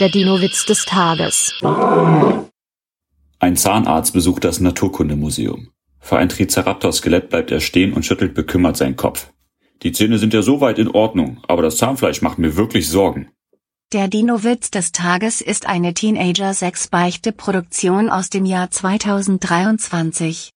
Der Dino-Witz des Tages. Ein Zahnarzt besucht das Naturkundemuseum. Vor ein Triceratops-Skelett bleibt er stehen und schüttelt bekümmert seinen Kopf. Die Zähne sind ja soweit in Ordnung, aber das Zahnfleisch macht mir wirklich Sorgen. Der Dino-Witz des Tages ist eine Teenager-6-Beichte-Produktion aus dem Jahr 2023.